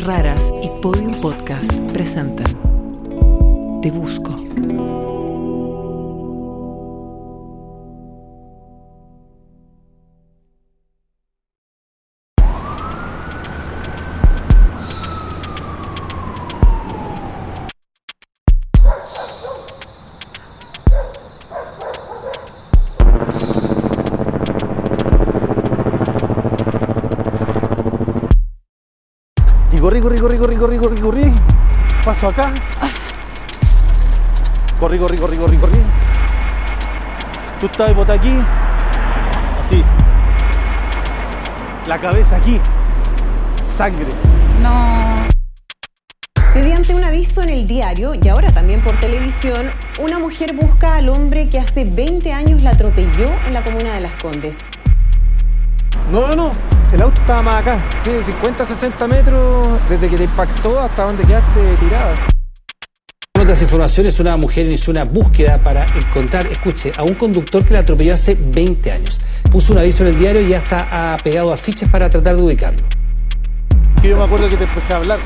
Raras y Podium Podcast presentan Te Busco. Paso acá. Corrí, corrí, corrí, corrí, corrí. Tú estabas botada aquí. Así. La cabeza aquí. Sangre. No. Mediante un aviso en el diario y ahora también por televisión, una mujer busca al hombre que hace 20 años la atropelló en la comuna de Las Condes. No, no, no. El auto estaba más acá. Sí, 50, 60 metros desde que te impactó hasta donde quedaste tirada. En otras informaciones, una mujer inició una búsqueda para encontrar, escuche, a un conductor que la atropelló hace 20 años. Puso un aviso en el diario y ya está pegado afiches para tratar de ubicarlo. Que yo me acuerdo que te empecé a hablar.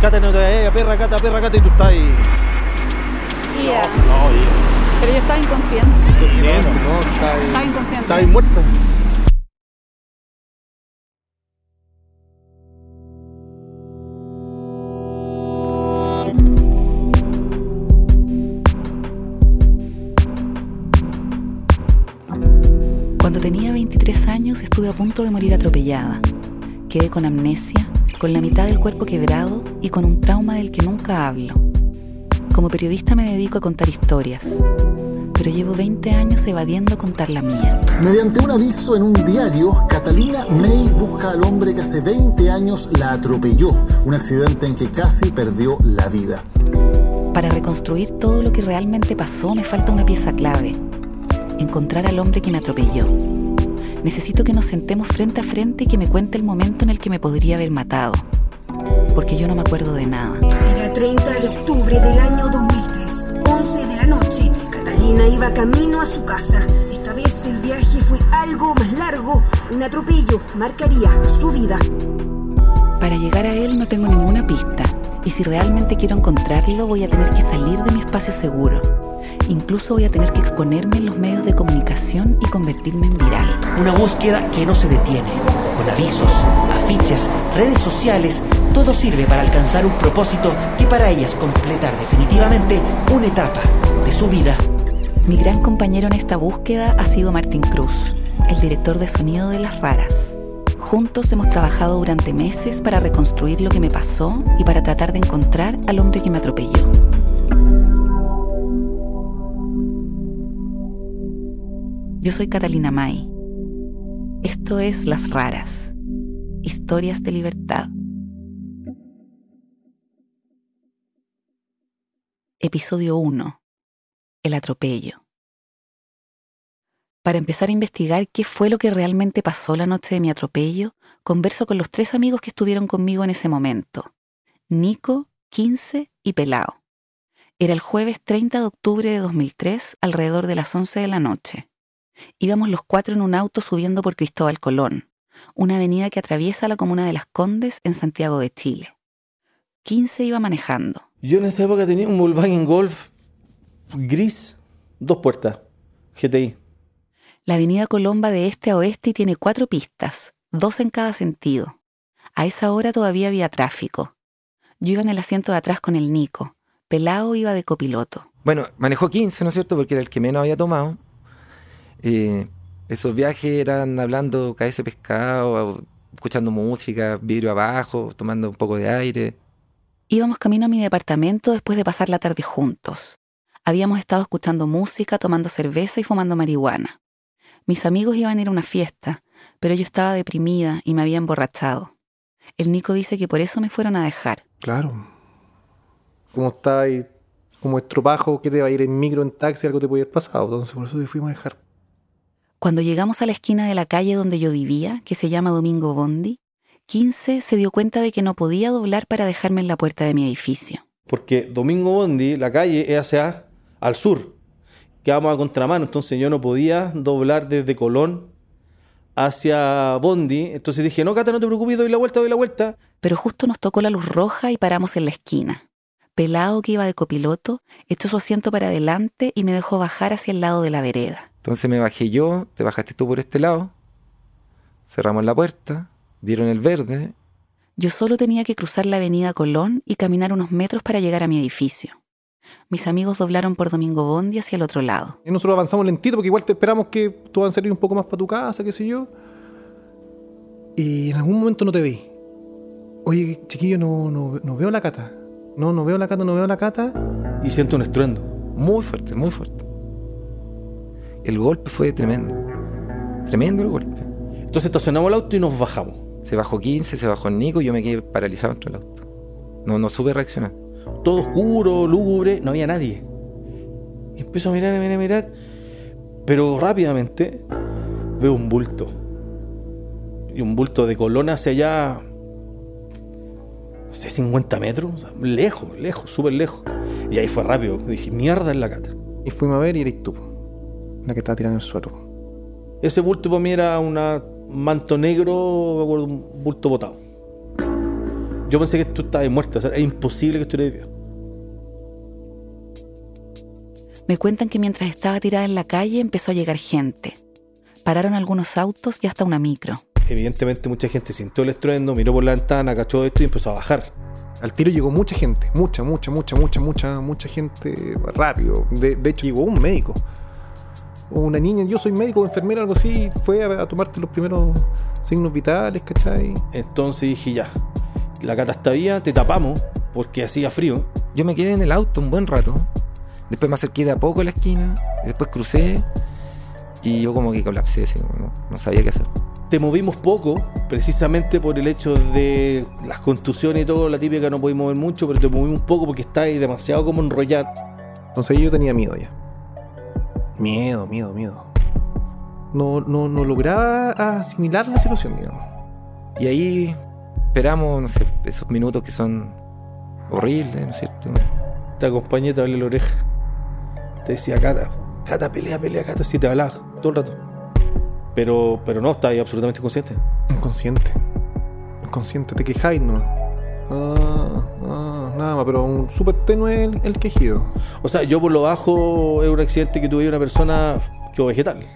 Cata, no te vayas, perra, cata, perra, cata, y tú estás ahí. No, y- Pero yo estaba inconsciente. Inconsciente. No, está ahí. Estaba inconsciente. Estás ahí muerta. Estuve a punto de morir atropellada. Quedé con amnesia, con la mitad del cuerpo quebrado y con un trauma del que nunca hablo. Como periodista me dedico a contar historias, pero llevo 20 años evadiendo contar la mía. Mediante un aviso en un diario, Catalina May busca al hombre que hace 20 años la atropelló, un accidente en que casi perdió la vida. Para reconstruir todo lo que realmente pasó me falta una pieza clave, encontrar al hombre que me atropelló. Necesito que nos sentemos frente a frente y que me cuente el momento en el que me podría haber matado, porque yo no me acuerdo de nada. Era 30 de octubre del año 2003, 11 de la noche. Catalina iba camino a su casa. Esta vez el viaje fue algo más largo. Un atropello marcaría su vida. Para llegar a él no tengo ninguna pista, y si realmente quiero encontrarlo voy a tener que salir de mi espacio seguro. Incluso voy a tener que exponerme en los medios de comunicación y convertirme en viral. Una búsqueda que no se detiene. Con avisos, afiches, redes sociales, todo sirve para alcanzar un propósito que para ella es completar definitivamente una etapa de su vida. Mi gran compañero en esta búsqueda ha sido Martín Cruz, el director de sonido de Las Raras. Juntos hemos trabajado durante meses para reconstruir lo que me pasó y para tratar de encontrar al hombre que me atropelló. Yo soy Catalina May. Esto es Las Raras, historias de libertad. Episodio 1. El atropello. Para empezar a investigar qué fue lo que realmente pasó la noche de mi atropello, converso con los tres amigos que estuvieron conmigo en ese momento. Nico, 15 y Pelao. Era el jueves 30 de octubre de 2003, alrededor de las 11 de la noche. Íbamos los cuatro en un auto subiendo por Cristóbal Colón, una avenida que atraviesa la comuna de Las Condes en Santiago de Chile. 15 iba manejando. Yo en esa época tenía un Volkswagen Golf gris, dos puertas, GTI. La avenida Colomba de este a oeste y tiene cuatro pistas, dos en cada sentido. A esa hora todavía había tráfico. Yo iba en el asiento de atrás con el Nico. Pelao iba de copiloto. Bueno, manejó 15, ¿no es cierto? Porque era el que menos había tomado. Eh, esos viajes eran hablando cabeza de pescado, escuchando música, vidrio abajo, tomando un poco de aire. Íbamos camino a mi departamento después de pasar la tarde juntos. Habíamos estado escuchando música, tomando cerveza y fumando marihuana. Mis amigos iban a ir a una fiesta, pero yo estaba deprimida y me había emborrachado. El Nico dice que por eso me fueron a dejar. Claro. Como estaba ahí, como estropajo, que te va a ir en micro, en taxi, algo te puede haber pasado. Entonces por eso te fuimos a dejar. Cuando llegamos a la esquina de la calle donde yo vivía, que se llama Domingo Bondi, 15 se dio cuenta de que no podía doblar para dejarme en la puerta de mi edificio. Porque Domingo Bondi, la calle es hacia al sur. Quedamos a contramano, entonces yo no podía doblar desde Colón hacia Bondi. Entonces dije, no, Cata, no te preocupes, doy la vuelta, doy la vuelta. Pero justo nos tocó la luz roja y paramos en la esquina. Pelado que iba de copiloto, echó su asiento para adelante y me dejó bajar hacia el lado de la vereda. Entonces me bajé yo, te bajaste tú por este lado, cerramos la puerta, dieron el verde. Yo solo tenía que cruzar la avenida Colón y caminar unos metros para llegar a mi edificio. Mis amigos doblaron por Domingo Bondi hacia el otro lado. Y nosotros avanzamos lentito porque igual te esperamos que tú vas a salir un poco más para tu casa, qué sé yo. Y en algún momento no te vi. Oye, chiquillo, no, no, no veo la cata. No, no veo la cata, no veo la cata. Y siento un estruendo. Muy fuerte, muy fuerte. El golpe fue tremendo. Tremendo el golpe. Entonces estacionamos el auto y nos bajamos. Se bajó 15, se bajó el Nico y yo me quedé paralizado dentro del auto. No, no supe reaccionar. Todo oscuro, lúgubre, no había nadie. Y empiezo a mirar, a mirar, a mirar. Pero rápidamente veo un bulto. Y un bulto de Colón hacia allá. No sé, 50 metros. o sea, lejos, lejos, súper lejos. Y ahí fue rápido. Dije, mierda en la cata. Y fuimos a ver y eres tú, la que estaba tirando en el suelo. Ese bulto para mí era un manto negro, me acuerdo, un bulto botado. Yo pensé que tú estabas muerta, o sea, es imposible que estuvieras viva. Me cuentan que mientras estaba tirada en la calle empezó a llegar gente. Pararon algunos autos y hasta una micro. Evidentemente mucha gente sintió el estruendo, miró por la ventana, cachó esto y empezó a bajar. Al tiro llegó mucha gente, mucha, mucha, mucha, mucha, mucha, mucha gente rápido. De, de hecho, llegó un médico. O una niña, yo soy médico, enfermera, algo así, fue a, a tomarte los primeros signos vitales, ¿cachai? Entonces dije, ya, la cata está viva, te tapamos, porque hacía frío. Yo me quedé en el auto un buen rato. Después me acerqué de a poco a la esquina. después crucé. Y yo como que colapsé, así, como no, no sabía qué hacer. Te movimos poco, precisamente por el hecho de las contusiones y todo, la típica no podías mover mucho, pero te movimos poco porque estabas demasiado como enrollado. Entonces yo tenía miedo ya. Miedo, miedo, miedo. No, no, no lograba asimilar la situación, digamos. Y ahí esperamos, no sé, esos minutos que son horribles, ¿no es cierto? Te acompañé, te hablé la oreja. Te decía, Cata, Cata, pelea, pelea, Cata, si te hablaba todo el rato. Pero, pero no, estás ahí absolutamente consciente. Inconsciente. Inconsciente, te quejáis, ¿no? Ah, ah, nada más, pero un súper tenue el, el quejido. O sea, yo por lo bajo es un accidente que tuve una persona que vegetal.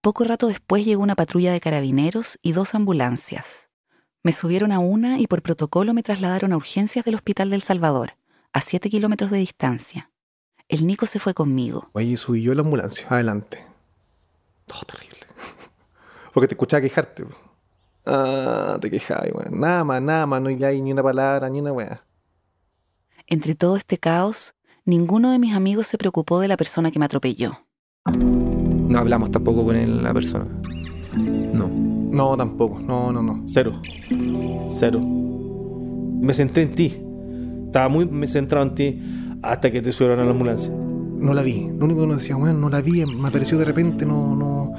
Poco rato después llegó una patrulla de carabineros y dos ambulancias. Me subieron a una y por protocolo me trasladaron a urgencias del Hospital del Salvador, a 7 kilómetros de distancia. El Nico se fue conmigo. Oye, subí yo a la ambulancia, adelante. Todo terrible. Porque te escuchaba quejarte. Ah, te quejabas, weón. Nada más, nada más, no hay ni una palabra, ni una weá. Entre todo este caos, ninguno de mis amigos se preocupó de la persona que me atropelló. No hablamos tampoco con él, la persona. No. No, tampoco, no, no, no. Cero. Cero. Me centré en ti. Estaba muy me centrado en ti hasta que te subieron a la ambulancia. No la vi. Lo único que nos decía, bueno, no la vi, me apareció de repente, no, no,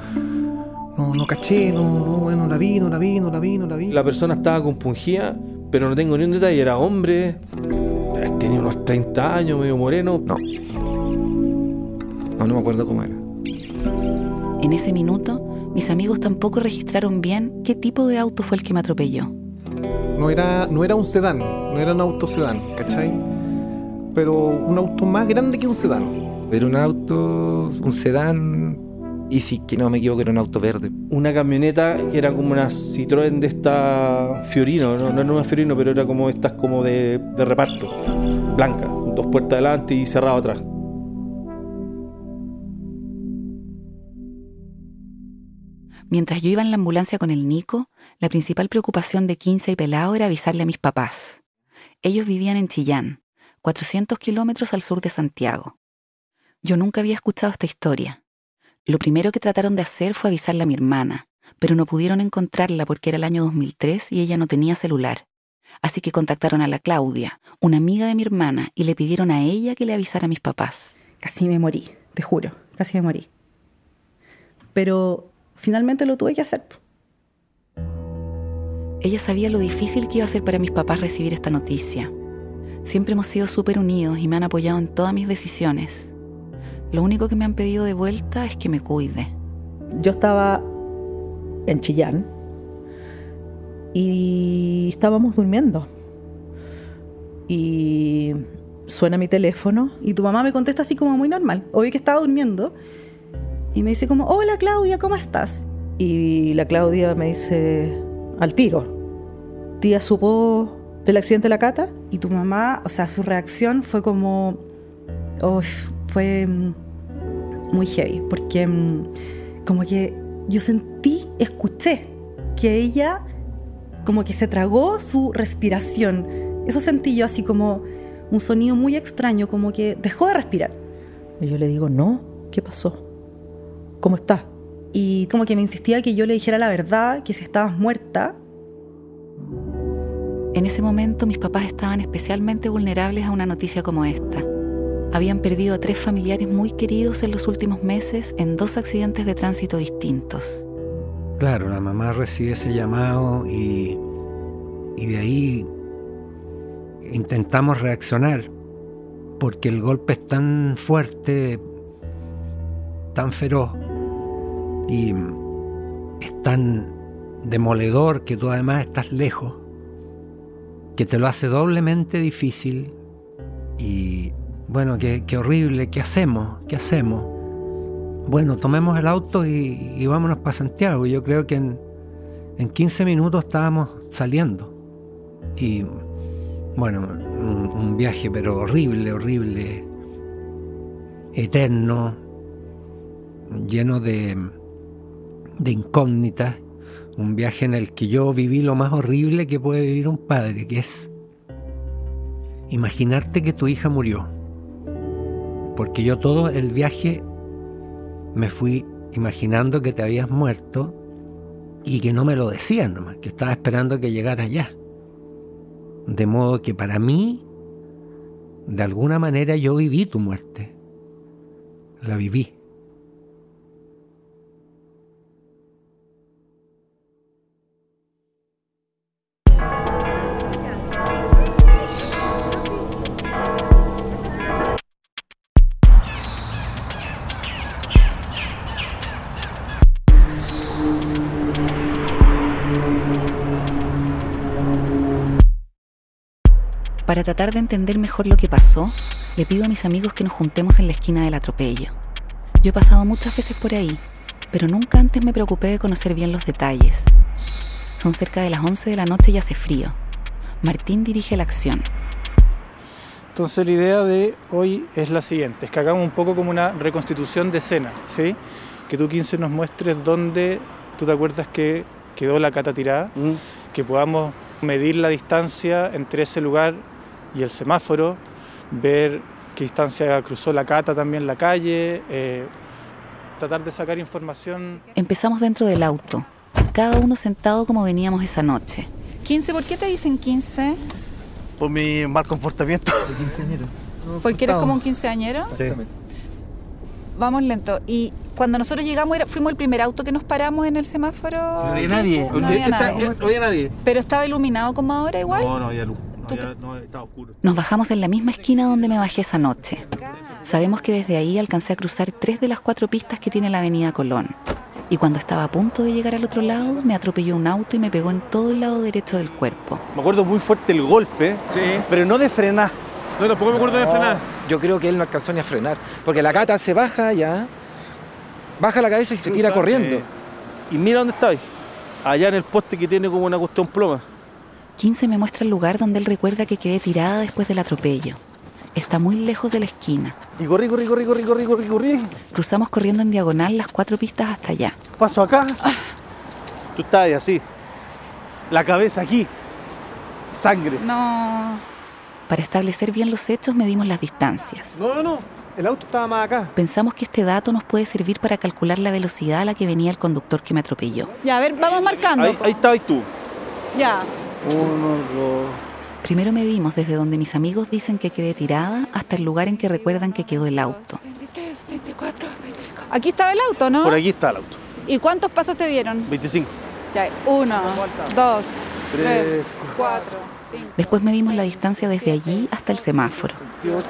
no, no caché, no, no, bueno, no la vi, no la vi, no la vi, no la vi. La persona estaba compungida, pero no tengo ni un detalle. Era hombre, eh, tenía unos 30 años, medio moreno. No. No, no me acuerdo cómo era. En ese minuto, mis amigos tampoco registraron bien qué tipo de auto fue el que me atropelló. No era, no era un sedán, no era un auto sedán, ¿cachai? Pero un auto más grande que un sedán. Era un auto, un sedán, y si que no me equivoco, era un auto verde. Una camioneta que era como una Citroën de esta Fiorino, no, no era una Fiorino, pero era como estas como de, de reparto, blanca, con dos puertas adelante y cerrado atrás. Mientras yo iba en la ambulancia con el Nico, la principal preocupación de 15 y Pelao era avisarle a mis papás. Ellos vivían en Chillán, 400 kilómetros al sur de Santiago. Yo nunca había escuchado esta historia. Lo primero que trataron de hacer fue avisarle a mi hermana, pero no pudieron encontrarla porque era el año 2003 y ella no tenía celular. Así que contactaron a la Claudia, una amiga de mi hermana, y le pidieron a ella que le avisara a mis papás. Casi me morí, te juro, casi me morí. Pero finalmente lo tuve que hacer. Ella sabía lo difícil que iba a ser para mis papás recibir esta noticia. Siempre hemos sido súper unidos y me han apoyado en todas mis decisiones. Lo único que me han pedido de vuelta es que me cuide. Yo estaba en Chillán y estábamos durmiendo. Y suena mi teléfono y tu mamá me contesta así como muy normal. Obvio que estaba durmiendo. Y me dice como, hola Claudia, ¿cómo estás? Y la Claudia me dice, al tiro. Tía supo del accidente de la cata. Y tu mamá, o sea, su reacción fue como, fue mm, muy heavy, porque mm, como que yo sentí, escuché que ella como que se tragó su respiración. Eso sentí yo así como un sonido muy extraño, como que dejó de respirar. Y yo le digo, no, ¿qué pasó? ¿Cómo estás? Y como que me insistía que yo le dijera la verdad, que si estabas muerta. En ese momento mis papás estaban especialmente vulnerables a una noticia como esta. Habían perdido a tres familiares muy queridos en los últimos meses en dos accidentes de tránsito distintos. Claro, la mamá recibe ese llamado y, y de ahí intentamos reaccionar, porque el golpe es tan fuerte, tan feroz y es tan demoledor que tú además estás lejos, que te lo hace doblemente difícil y bueno, qué, horrible, ¿qué hacemos? ¿Qué hacemos? Bueno, tomemos el auto y, vámonos para Santiago. Yo creo que en, en 15 minutos estábamos saliendo. Y bueno, un, un viaje pero horrible, horrible, eterno, lleno de, de incógnitas. Un viaje en el que yo viví lo más horrible que puede vivir un padre, que es imaginarte que tu hija murió. Porque yo todo el viaje me fui imaginando que te habías muerto y que no me lo decían nomás, que estaba esperando que llegara ya. De modo que para mí, de alguna manera yo viví tu muerte. La viví. Para tratar de entender mejor lo que pasó, le pido a mis amigos que nos juntemos en la esquina del atropello. Yo he pasado muchas veces por ahí, pero nunca antes me preocupé de conocer bien los detalles. Son cerca de las 11 de la noche y hace frío. Martín dirige la acción. Entonces la idea de hoy es la siguiente, es que hagamos un poco como una reconstitución de escena, ¿sí? Que tú 15 nos muestres dónde tú te acuerdas que quedó la cata tirada, que podamos medir la distancia entre ese lugar y el semáforo, ver qué distancia cruzó la cata también la calle, eh, tratar de sacar información. Empezamos dentro del auto, cada uno sentado como veníamos esa noche. 15, ¿por qué te dicen 15? Por mi mal comportamiento. ¿Porque eres como un quinceañero? Sí. Vamos lento. Y cuando nosotros llegamos, era- fuimos el primer auto que nos paramos en el semáforo. No había 15, nadie. No había nadie. No había nadie. Pero estaba iluminado como ahora igual. No, no había luz. No. Nos bajamos en la misma esquina donde me bajé esa noche. Sabemos que desde ahí alcancé a cruzar tres de las cuatro pistas que tiene la avenida Colón. Y cuando estaba a punto de llegar al otro lado, me atropelló un auto y me pegó en todo el lado derecho del cuerpo. Me acuerdo muy fuerte el golpe, pero no de frenar. No, tampoco me acuerdo de frenar. Yo creo que él no alcanzó ni a frenar. Porque la gata se baja ya, baja la cabeza y se tira corriendo. Y mira dónde estáis. Allá en el poste que tiene como una cuestión ploma. 15 me muestra el lugar donde él recuerda que quedé tirada después del atropello. Está muy lejos de la esquina. Y corrí, corrí, corrí, corrí, corrí, corrí, corrí. Cruzamos corriendo en diagonal las cuatro pistas hasta allá. Paso acá. Tú estás ahí así. La cabeza aquí. Sangre. No. Para establecer bien los hechos medimos las distancias. No, no, no. El auto estaba más acá. Pensamos que este dato nos puede servir para calcular la velocidad a la que venía el conductor que me atropelló. Ya, a ver, vamos marcando. Ahí, ahí estabas tú. Ya. Uno, dos. Primero medimos desde donde mis amigos dicen que quedé tirada hasta el lugar en que recuerdan que quedó el auto. 23, 24, 25. Aquí estaba el auto, ¿no? Por aquí está el auto. ¿Y cuántos pasos te dieron? 25. Ya, uno, dos, Tres, tres, cuatro, Después medimos la distancia desde allí hasta el semáforo. 28,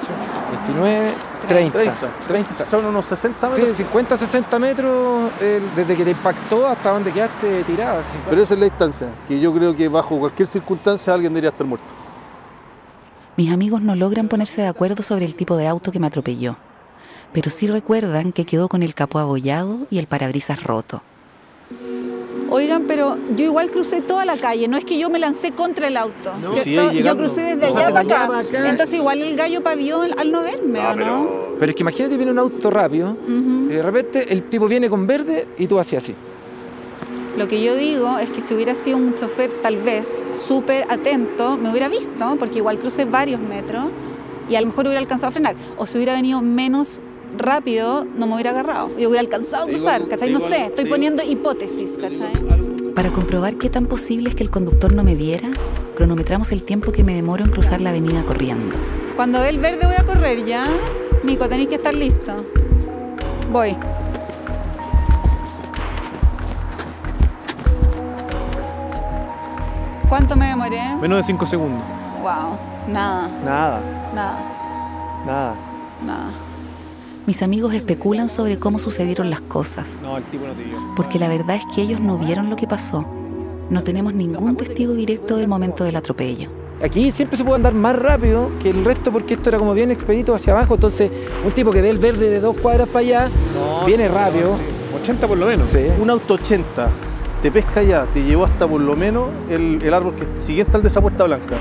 29, 30. 30. Son unos 60 metros. Sí, 50, 60 metros el- desde que te impactó hasta donde quedaste tirada. sí. Pero esa es la distancia, que yo creo que bajo cualquier circunstancia alguien debería estar muerto. Mis amigos no logran ponerse de acuerdo sobre el tipo de auto que me atropelló, pero sí recuerdan que quedó con el capó abollado y el parabrisas roto. Oigan, pero yo igual crucé toda la calle, no es que yo me lancé contra el auto. No, ¿cierto? sí, ahí yo crucé desde allá acá. para acá. Entonces igual el gallo pavió al no verme, ¿o no? Pero es que imagínate viene un auto rápido y de repente el tipo viene con verde y tú haces así. Lo que yo digo es que si hubiera sido un chofer tal vez súper atento, me hubiera visto, porque igual crucé varios metros y a lo mejor hubiera alcanzado a frenar. O si hubiera venido menos rápido, no me hubiera agarrado. Yo hubiera alcanzado a cruzar, ¿cachai? No sé, estoy poniendo hipótesis, ¿cachai? Para comprobar qué tan posible es que el conductor no me viera, cronometramos el tiempo que me demoro en cruzar la avenida corriendo. Cuando dé el verde voy a correr ya. Mico, tenéis que estar listo. Voy. ¿Cuánto me demoré? Menos de 5 segundos. Wow, nada, Nada, nada, nada. nada. Mis amigos especulan sobre cómo sucedieron las cosas, No, el tipo no te dio. porque la verdad es que ellos no vieron lo que pasó. No tenemos ningún testigo directo del momento del atropello. Aquí siempre se puede andar más rápido que el resto porque esto era como bien expedito hacia abajo. Entonces, un tipo que ve el verde de dos cuadras para allá, viene rápido. 80 por lo menos. Sí. Un auto 80 te pesca ya, te llevó hasta por lo menos el, el árbol que siguiente al de esa puerta blanca.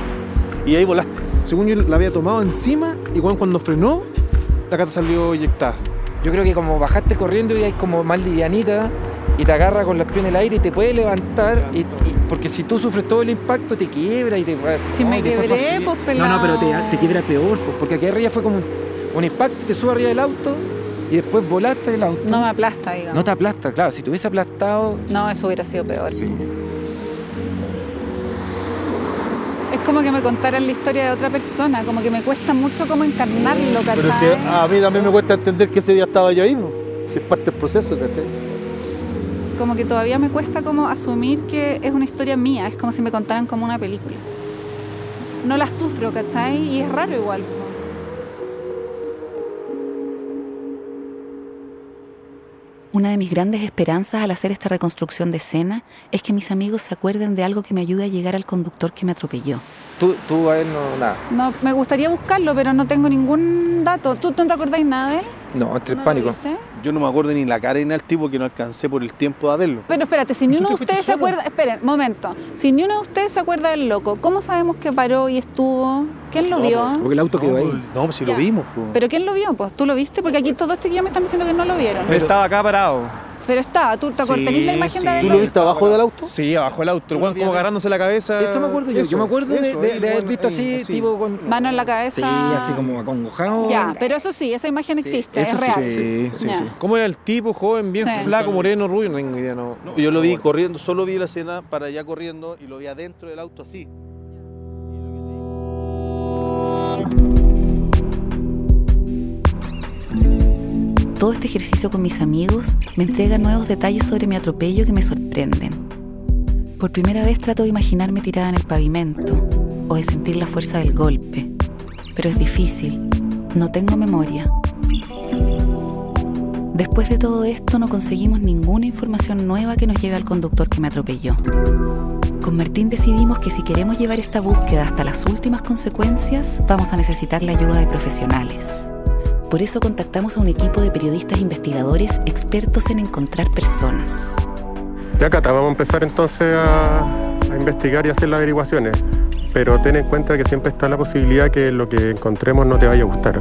Y ahí volaste. Según yo la había tomado encima y cuando, cuando frenó, la cata salió eyectada. Yo creo que como bajaste corriendo y hay como más livianita y te agarra con las piernas en el aire y te puede levantar. Y, y- porque si tú sufres todo el impacto, te quiebra y te. Si me y después quebré, pues, No, pelado. no, pero te, te quiebra peor, pues, porque aquí arriba fue como un, un impacto, te sube arriba del auto y después volaste del auto. No me aplasta, digamos. No te aplasta, claro. Si te hubiese aplastado. No, eso hubiera sido peor. Es como que me contaran la historia de otra persona, como que me cuesta mucho como encarnarlo, ¿cachai? Pero si a mí también me cuesta entender que ese día estaba yo ahí, po. si es parte del proceso, ¿cachai? Como que todavía me cuesta como asumir que es una historia mía, es como si me contaran como una película. No la sufro, ¿cachai? Y es raro igual. po. Una de mis grandes esperanzas al hacer esta reconstrucción de escena es que mis amigos se acuerden de algo que me ayude a llegar al conductor que me atropelló. Tú, tú a él no, nada. No, me gustaría buscarlo, pero no tengo ningún dato. ¿Tú no te acordáis nada de él? No, entre ¿No el lo pánico. viste? Yo no me acuerdo ni la cara ni al tipo que no alcancé por el tiempo de verlo. Pero espérate, si ni ¿Tú uno de ustedes se acuerda, esperen, momento, si ni uno de ustedes se acuerda del loco, ¿cómo sabemos que paró y estuvo? ¿Quién lo vio? Porque el auto quedó ahí. No, pues si Ya. lo vimos. po. ¿Pero quién lo vio? Pues tú lo viste, porque aquí todos estos que ya me están diciendo que no lo vieron. Pero estaba acá parado. Pero estaba, ¿tú te acuerdas? Sí, ¿Tenés la imagen sí. de ¿Tú haberlo lo viste abajo del auto? Sí, abajo el auto. El weón como agarrándose la cabeza. Eso me acuerdo yo. Eso, yo me acuerdo de, eso, de- el de haber visto así, tipo con. Mano en la cabeza. Sí, así como acongojado. Ya, pero eso sí, esa imagen existe, eso es real. Sí, sí, sí. ¿Cómo era el tipo? Joven, bien Sí. flaco, moreno, rubio. No tengo idea, no. No, yo lo vi corriendo, solo vi la escena para allá corriendo y lo vi adentro del auto así. Todo este ejercicio con mis amigos me entrega nuevos detalles sobre mi atropello que me sorprenden. Por primera vez trato de imaginarme tirada en el pavimento o de sentir la fuerza del golpe, pero es difícil, no tengo memoria. Después de todo esto no conseguimos ninguna información nueva que nos lleve al conductor que me atropelló. Con Martín decidimos que si queremos llevar esta búsqueda hasta las últimas consecuencias, vamos a necesitar la ayuda de profesionales. Por eso contactamos a un equipo de periodistas investigadores expertos en encontrar personas. Ya, Cata, vamos a empezar entonces a, a investigar y hacer las averiguaciones. Pero ten en cuenta que siempre está la posibilidad que lo que encontremos no te vaya a gustar.